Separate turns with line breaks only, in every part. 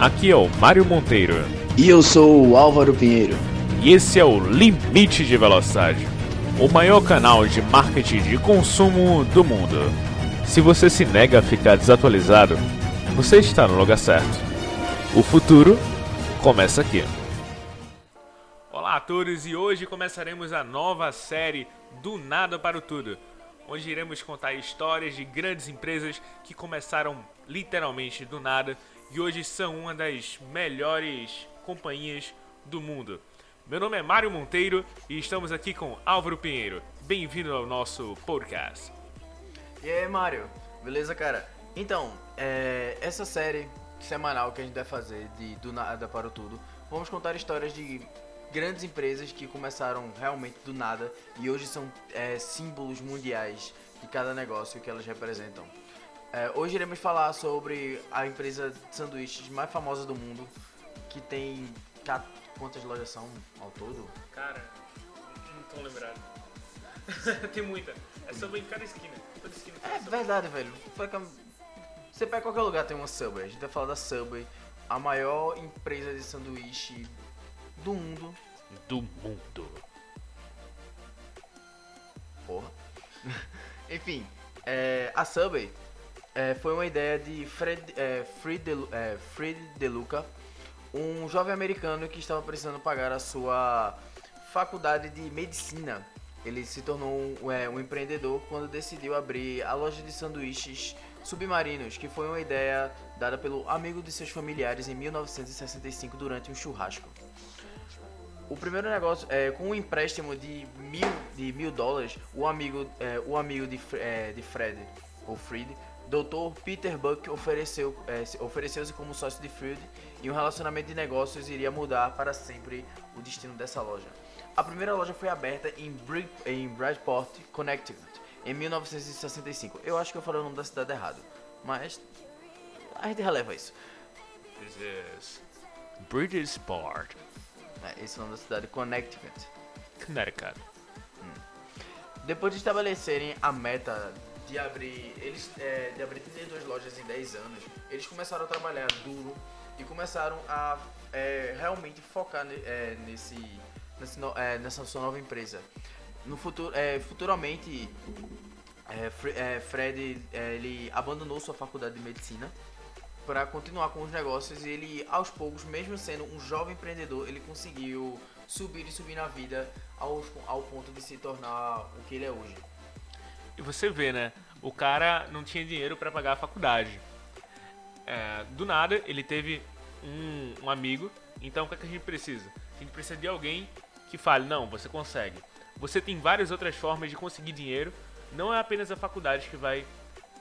aqui é o Mário Monteiro.
E eu sou o Álvaro Pinheiro.
E esse é o Limite de Velocidade, o maior canal de marketing de consumo do mundo. Se você se nega a ficar desatualizado, você está no lugar certo. O futuro começa aqui. Olá a todos e hoje começaremos a nova série Do Nada para o Tudo, onde iremos contar histórias de grandes empresas que começaram literalmente do nada e hoje são uma das melhores companhias do mundo. Meu nome é Mário Monteiro e estamos aqui com Álvaro Pinheiro. Bem-vindo ao nosso podcast.
E aí, Mário? Beleza, cara? Então, é, essa série semanal que a gente vai fazer de Do Nada para o Tudo, vamos contar histórias de grandes empresas que começaram realmente do nada e hoje são é, símbolos mundiais de cada negócio que elas representam. É, hoje iremos falar sobre a empresa de sanduíches mais famosa do mundo, que tem. Quantas lojas são ao todo?
Cara, não tô lembrado. tem muita. É Subway em cada esquina. Toda esquina
é verdade, velho. Você pega qualquer lugar tem uma Subway. A gente vai falar da Subway, a maior empresa de sanduíche do mundo.
Do mundo.
Porra. Enfim, é, a Subway é, foi uma ideia de Fred, é, Fred, de, é, Fred De Luca, um jovem americano que estava precisando pagar a sua faculdade de medicina. Ele se tornou um, é, um empreendedor quando decidiu abrir a loja de sanduíches submarinos, que foi uma ideia dada pelo amigo de seus familiares em 1965 durante um churrasco. O primeiro negócio, é, com um empréstimo de mil, de mil dólares, o amigo, é, o amigo de, é, de Fred, ou Fred, Dr. Peter Buck ofereceu, é, ofereceu-se como sócio de Field e um relacionamento de negócios iria mudar para sempre o destino dessa loja. A primeira loja foi aberta em, Brid em Bridgeport, Connecticut, em 1965. Eu acho que eu falei o nome da cidade errado, mas a gente releva isso.
This is Bridgeport.
É, esse é o nome da cidade, Connecticut.
Connecticut.
Hum. Depois de estabelecerem a meta de abrir, eles, é, de abrir 32 lojas em 10 anos, eles começaram a trabalhar duro e começaram a é, realmente focar é, nesse, nesse é, nessa sua nova empresa. No futuro, é, futuramente, é, Fred ele abandonou sua faculdade de medicina para continuar com os negócios e ele, aos poucos, mesmo sendo um jovem empreendedor, ele conseguiu subir e subir na vida ao, ao ponto de se tornar o que ele é hoje.
E você vê, né? O cara não tinha dinheiro para pagar a faculdade. É, do nada, ele teve um, um amigo. Então, o que, é que a gente precisa? A gente precisa de alguém que fale: não, você consegue. Você tem várias outras formas de conseguir dinheiro. Não é apenas a faculdade que vai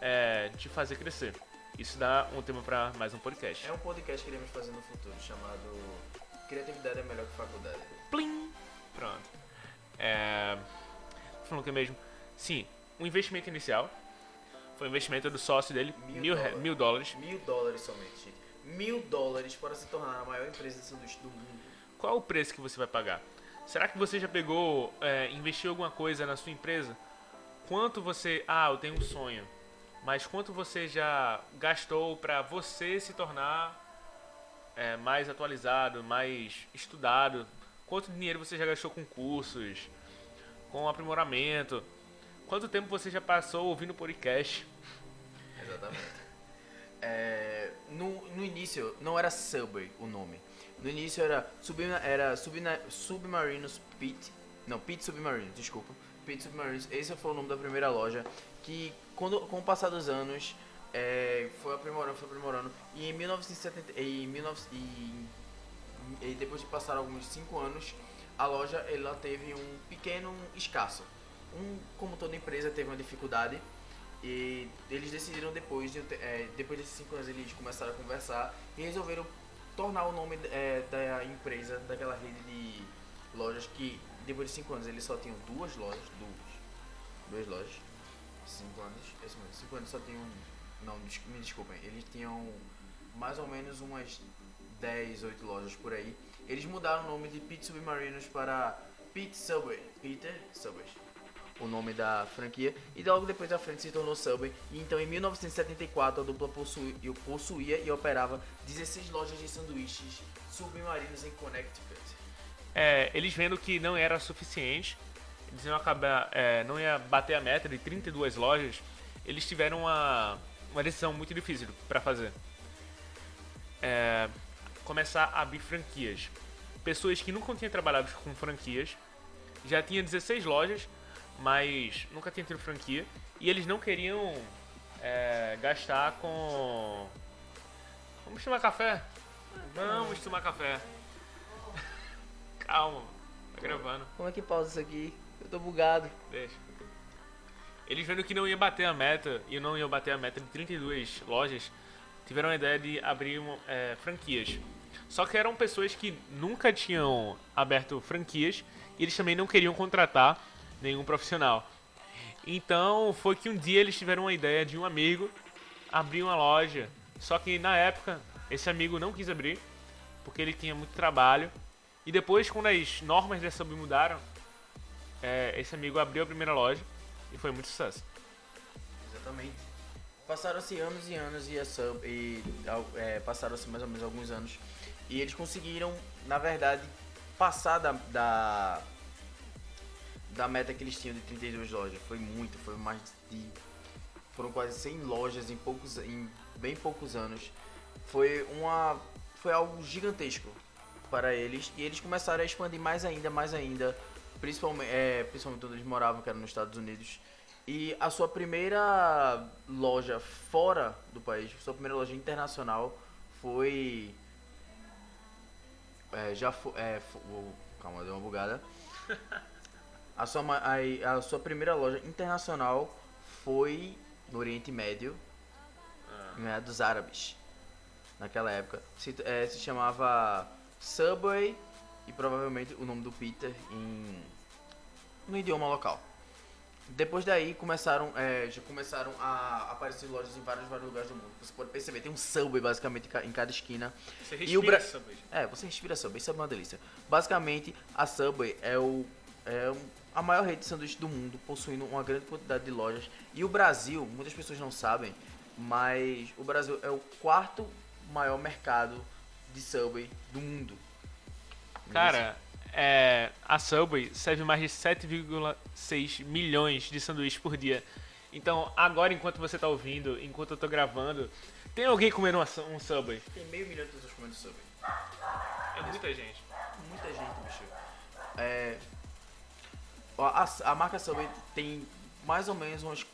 é, te fazer crescer. Isso dá um tema para mais um podcast.
É um podcast que iremos fazer no futuro chamado Criatividade é melhor que faculdade.
Plim! Pronto. É. Falando que mesmo. Sim, um investimento inicial. Foi um investimento do sócio dele, mil, mil, dólares. mil dólares.
Mil dólares somente, gente. Mil dólares para se tornar a maior empresa de sanduíche do mundo.
Qual o preço que você vai pagar? Será que você já pegou, é, investiu alguma coisa na sua empresa? Quanto você. Ah, eu tenho um sonho. Mas quanto você já gastou para você se tornar é, mais atualizado, mais estudado? Quanto dinheiro você já gastou com cursos, com aprimoramento? Quanto tempo você já passou ouvindo podcast?
Exatamente. É, no, no início não era Subway o nome. No início era, Submarina, era Subna, Submarinos Pit. Não, Pit Submarinos, desculpa. Pit Submarinos. Esse foi o nome da primeira loja. Que quando, com o passar dos anos é, foi aprimorando, foi aprimorando. E em 1970. Em 19, e, e depois de passar alguns 5 anos, a loja ela teve um pequeno escasso um, como toda empresa teve uma dificuldade e eles decidiram depois de, é, depois desses cinco anos eles começaram a conversar e resolveram tornar o nome é, da empresa daquela rede de lojas que depois de cinco anos eles só tinham duas lojas duas duas lojas cinco anos mesmo, cinco anos só tinham não me desculpem eles tinham mais ou menos umas 10, 8 lojas por aí. Eles mudaram o nome de Pete Submarinos para Pete Subway Peter Subway o nome da franquia, e logo depois da frente se tornou Subway. E então em 1974 a dupla possuía, e operava 16 lojas de sanduíches submarinos em Connecticut.
É, eles vendo que não era suficiente, eles iam acabar, é, não ia bater a meta de 32 lojas, eles tiveram uma, uma decisão muito difícil para fazer. É, começar a abrir franquias. Pessoas que nunca tinham trabalhado com franquias, já tinha 16 lojas, mas nunca tinham tido franquia, e eles não queriam é, gastar com. Vamos tomar café? Vamos tomar café. Calma, tá gravando.
Como é que pausa isso aqui? Eu tô bugado.
Deixa. Eles vendo que não ia bater a meta e não ia bater a meta de 32 lojas, tiveram a ideia de abrir é, franquias. Só que eram pessoas que nunca tinham aberto franquias e eles também não queriam contratar nenhum profissional. Então foi que um dia eles tiveram uma ideia de um amigo abrir uma loja. Só que na época esse amigo não quis abrir porque ele tinha muito trabalho. E depois, quando as normas dessa sub mudaram, é, esse amigo abriu a primeira loja e foi muito sucesso.
Exatamente. Passaram-se anos e anos e, essa, e é, passaram-se mais ou menos alguns anos e eles conseguiram, na verdade, passar da, da, da meta que eles tinham de 32 lojas. Foi muito, foi mais de. Foram quase 100 lojas em, poucos, em bem poucos anos. Foi, uma, foi algo gigantesco para eles e eles começaram a expandir mais ainda, mais ainda, principalmente, é, principalmente onde eles moravam, que era nos Estados Unidos. E a sua primeira loja fora do país, sua primeira loja internacional foi é, já foi. É, oh, calma, deu uma bugada. A sua, a, a, sua primeira loja internacional foi no Oriente Médio, ah. né, dos árabes. Naquela época. Se, é, se chamava Subway e provavelmente o nome do Peter em, no idioma local. Depois daí começaram, é, já começaram a aparecer lojas em vários, vários lugares do mundo. Você pode perceber, tem um Subway basicamente em cada esquina.
Você respira e o Bra... Subway.
É, você respira Subway, isso é uma delícia. Basicamente, a Subway é, o, é a maior rede de sanduíche do mundo, possuindo uma grande quantidade de lojas. E o Brasil, muitas pessoas não sabem, mas o Brasil é o quarto maior mercado de Subway do mundo.
Cara, é, a Subway serve mais de 7,6 milhões de sanduíches por dia. Então, agora, enquanto você está ouvindo, enquanto eu estou gravando, tem alguém comendo um Subway?
Tem meio milhão de pessoas comendo Subway.
É muita gente.
Muita gente, bicho. É, a, a marca Subway tem mais ou menos umas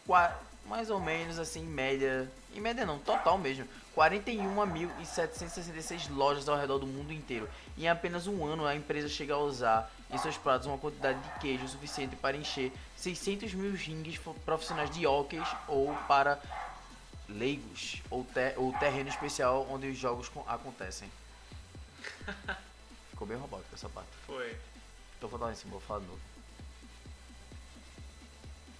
mais ou menos assim, em média, em média não, total mesmo, 41.766 lojas ao redor do mundo inteiro. Em apenas um ano, a empresa chega a usar em seus pratos uma quantidade de queijo suficiente para encher 600 mil rings profissionais de hockey ou para leigos ou, ter, ou terreno especial onde os jogos acontecem. Ficou bem robótico essa parte.
Foi.
Tô falando em cima, vou falar de novo.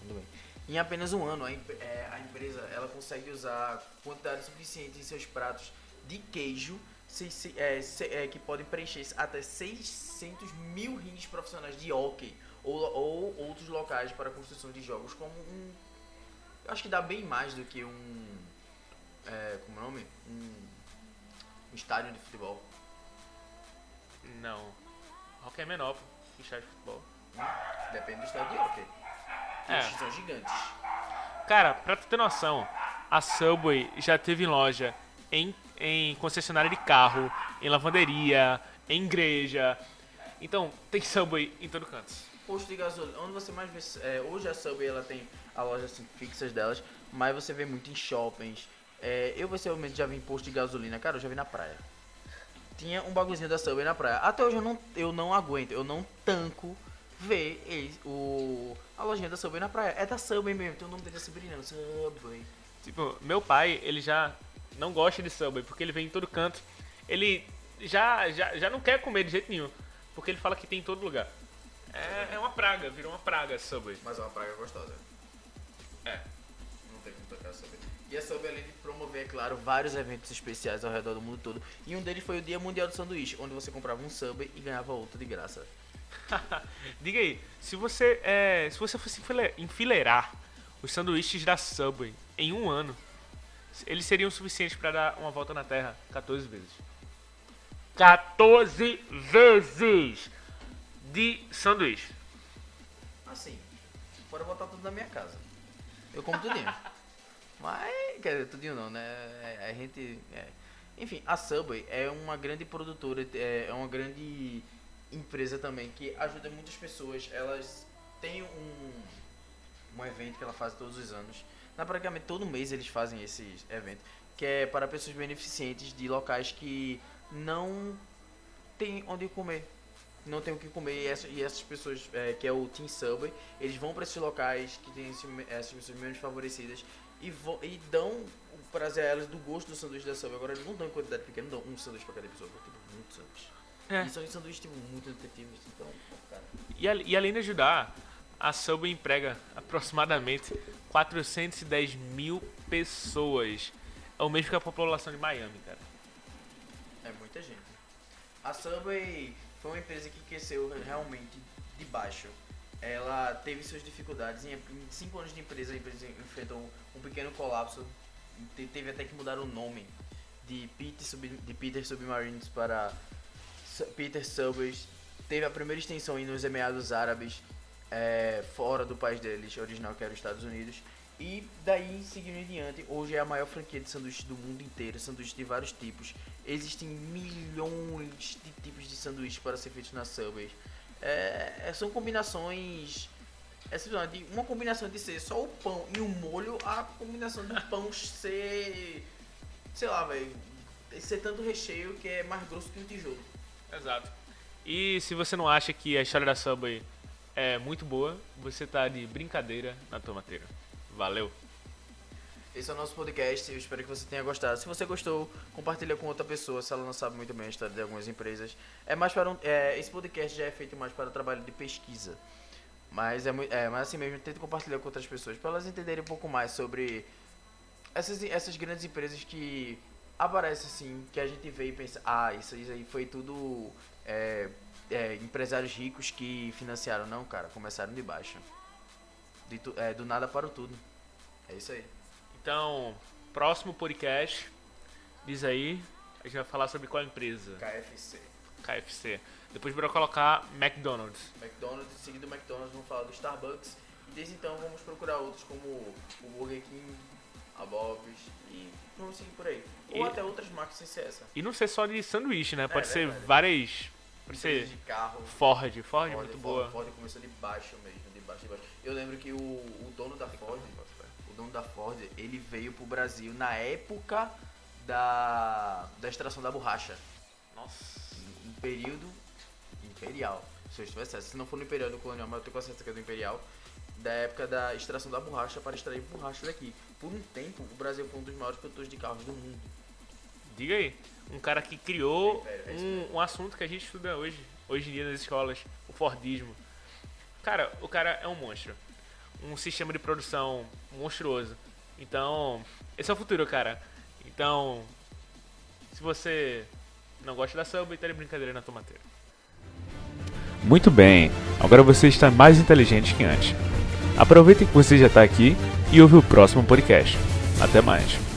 Muito bem. Em apenas um ano, a, é, a empresa ela consegue usar quantidade suficiente em seus pratos de queijo se, se, é, se, é, que podem preencher até 600 mil rings profissionais de hockey ou, ou outros locais para a construção de jogos, como um. Eu acho que dá bem mais do que um. É, como é o nome? Um, um estádio de futebol.
Não. Hockey é menor que estádio de futebol.
Depende do estádio de hockey. É. são gigantes.
Cara, pra tu ter noção, a Subway já teve loja em, em concessionária de carro, em lavanderia, em igreja. Então, tem Subway em todo canto.
Posto de gasolina, onde você mais vê. É, hoje a Subway ela tem a loja assim, fixas delas, mas você vê muito em shoppings. É, eu pessoalmente já vi em posto de gasolina, cara, eu já vi na praia. Tinha um bagulhozinho da Subway na praia. Até hoje eu não, eu não aguento, eu não tanco ver ele, o, a lojinha da Subway na praia. É da Subway mesmo, tem o nome dele assim brilhando, Subway.
Tipo, meu pai, ele já não gosta de Subway, porque ele vem em todo canto. Ele já, já, já não quer comer de jeito nenhum, porque ele fala que tem em todo lugar. É, é uma praga, virou uma praga Subway.
Mas é uma praga gostosa.
É.
Não tem como tocar a Subway. E a Subway, além de promover, é claro, vários eventos especiais ao redor do mundo todo. E um deles foi o Dia Mundial do Sanduíche, onde você comprava um Subway e ganhava outro de graça.
Diga aí, se você, é, se você fosse enfileirar os sanduíches da Subway em um ano, eles seriam suficientes para dar uma volta na Terra 14 vezes. 14 vezes de sanduíche.
Assim, fora botar tudo na minha casa. Eu como tudinho. Mas, quer dizer, tudinho não, né? É, a gente. É. Enfim, a Subway é uma grande produtora, é, é uma grande empresa também que ajuda muitas pessoas. Elas têm um, um evento que ela faz todos os anos. Na, praticamente todo mês eles fazem esse evento, que é para pessoas beneficentes de locais que não tem onde comer. Não tem o que comer e essas, e essas pessoas, é, que é o Team Subway, eles vão para esses locais que tem esse, essas pessoas menos favorecidas e, vo, e dão o prazer a elas do gosto do sanduíche da Subway. Agora eles não dão em quantidade pequena, não dão um sanduíche para cada pessoa, tipo, muitos sanduíches. É. E são sanduíches tipo, muito nutritivos, então, cara.
E, e além de ajudar, a Subway emprega aproximadamente 410 mil pessoas. É o mesmo que a população de Miami, cara.
É muita gente. A Subway foi uma empresa que cresceu realmente de baixo. Ela teve suas dificuldades. Em cinco anos de empresa, a empresa enfrentou um pequeno colapso. Teve até que mudar o nome de Peter, de Peter Submarines para Peter Subways. Teve a primeira extensão nos Emirados Árabes, é, fora do país deles, original que era os Estados Unidos. E daí, seguindo em diante, hoje é a maior franquia de sanduíches do mundo inteiro, sanduíches de vários tipos. Existem milhões de tipos de sanduíches para ser feitos na Subway. É, são combinações. É simplesmente uma combinação de ser só o pão e o molho, a combinação do pão ser. sei lá, velho. Ser tanto recheio que é mais grosso que um tijolo.
Exato. E se você não acha que a história da Subway é muito boa, você tá de brincadeira na tomateira. Valeu!
Esse é o nosso podcast, eu espero que você tenha gostado. Se você gostou, compartilha com outra pessoa, se ela não sabe muito bem a história de algumas empresas. É mais para um, é, esse podcast já é feito mais para trabalho de pesquisa. Mas é, é mas assim mesmo, tente compartilhar com outras pessoas para elas entenderem um pouco mais sobre essas, essas grandes empresas que aparecem assim, que a gente vê e pensa, ah, isso, isso aí foi tudo é, é, empresários ricos que financiaram. Não, cara, começaram de baixo. De tu, é, do nada para o tudo. É isso aí.
Então, próximo podcast, diz aí, a gente vai falar sobre qual empresa?
KFC.
KFC. Depois bora colocar McDonald's.
McDonald's, seguido do McDonald's, vamos falar do Starbucks. E desde então vamos procurar outros como o Burger King, a Bob's e vamos seguir por aí. Ou e, até outras marcas sem ser essa.
E não ser só de sanduíche, né? Pode é, ser verdade. várias. Pode ser
de carro.
Ford, Ford, Ford muito
Ford,
boa.
Ford começou de baixo mesmo, de baixo, de baixo. Eu lembro que o, o dono da Ford, o dono da Ford, ele veio pro Brasil na época da, da extração da borracha.
Nossa.
Em, em período imperial. Se eu estivesse se não for no período colonial, mas eu tenho certeza que é do imperial, da época da extração da borracha para extrair borracha daqui. Por um tempo, o Brasil foi um dos maiores produtores de carros do mundo.
Diga aí, um cara que criou é, é um, um assunto que a gente estuda hoje, hoje em dia nas escolas, o Fordismo. Cara, o cara é um monstro. Um sistema de produção monstruoso. Então, esse é o futuro, cara. Então, se você não gosta da samba, tá de brincadeira na tomateira. Muito bem, agora você está mais inteligente que antes. Aproveite que você já está aqui e ouve o próximo podcast. Até mais.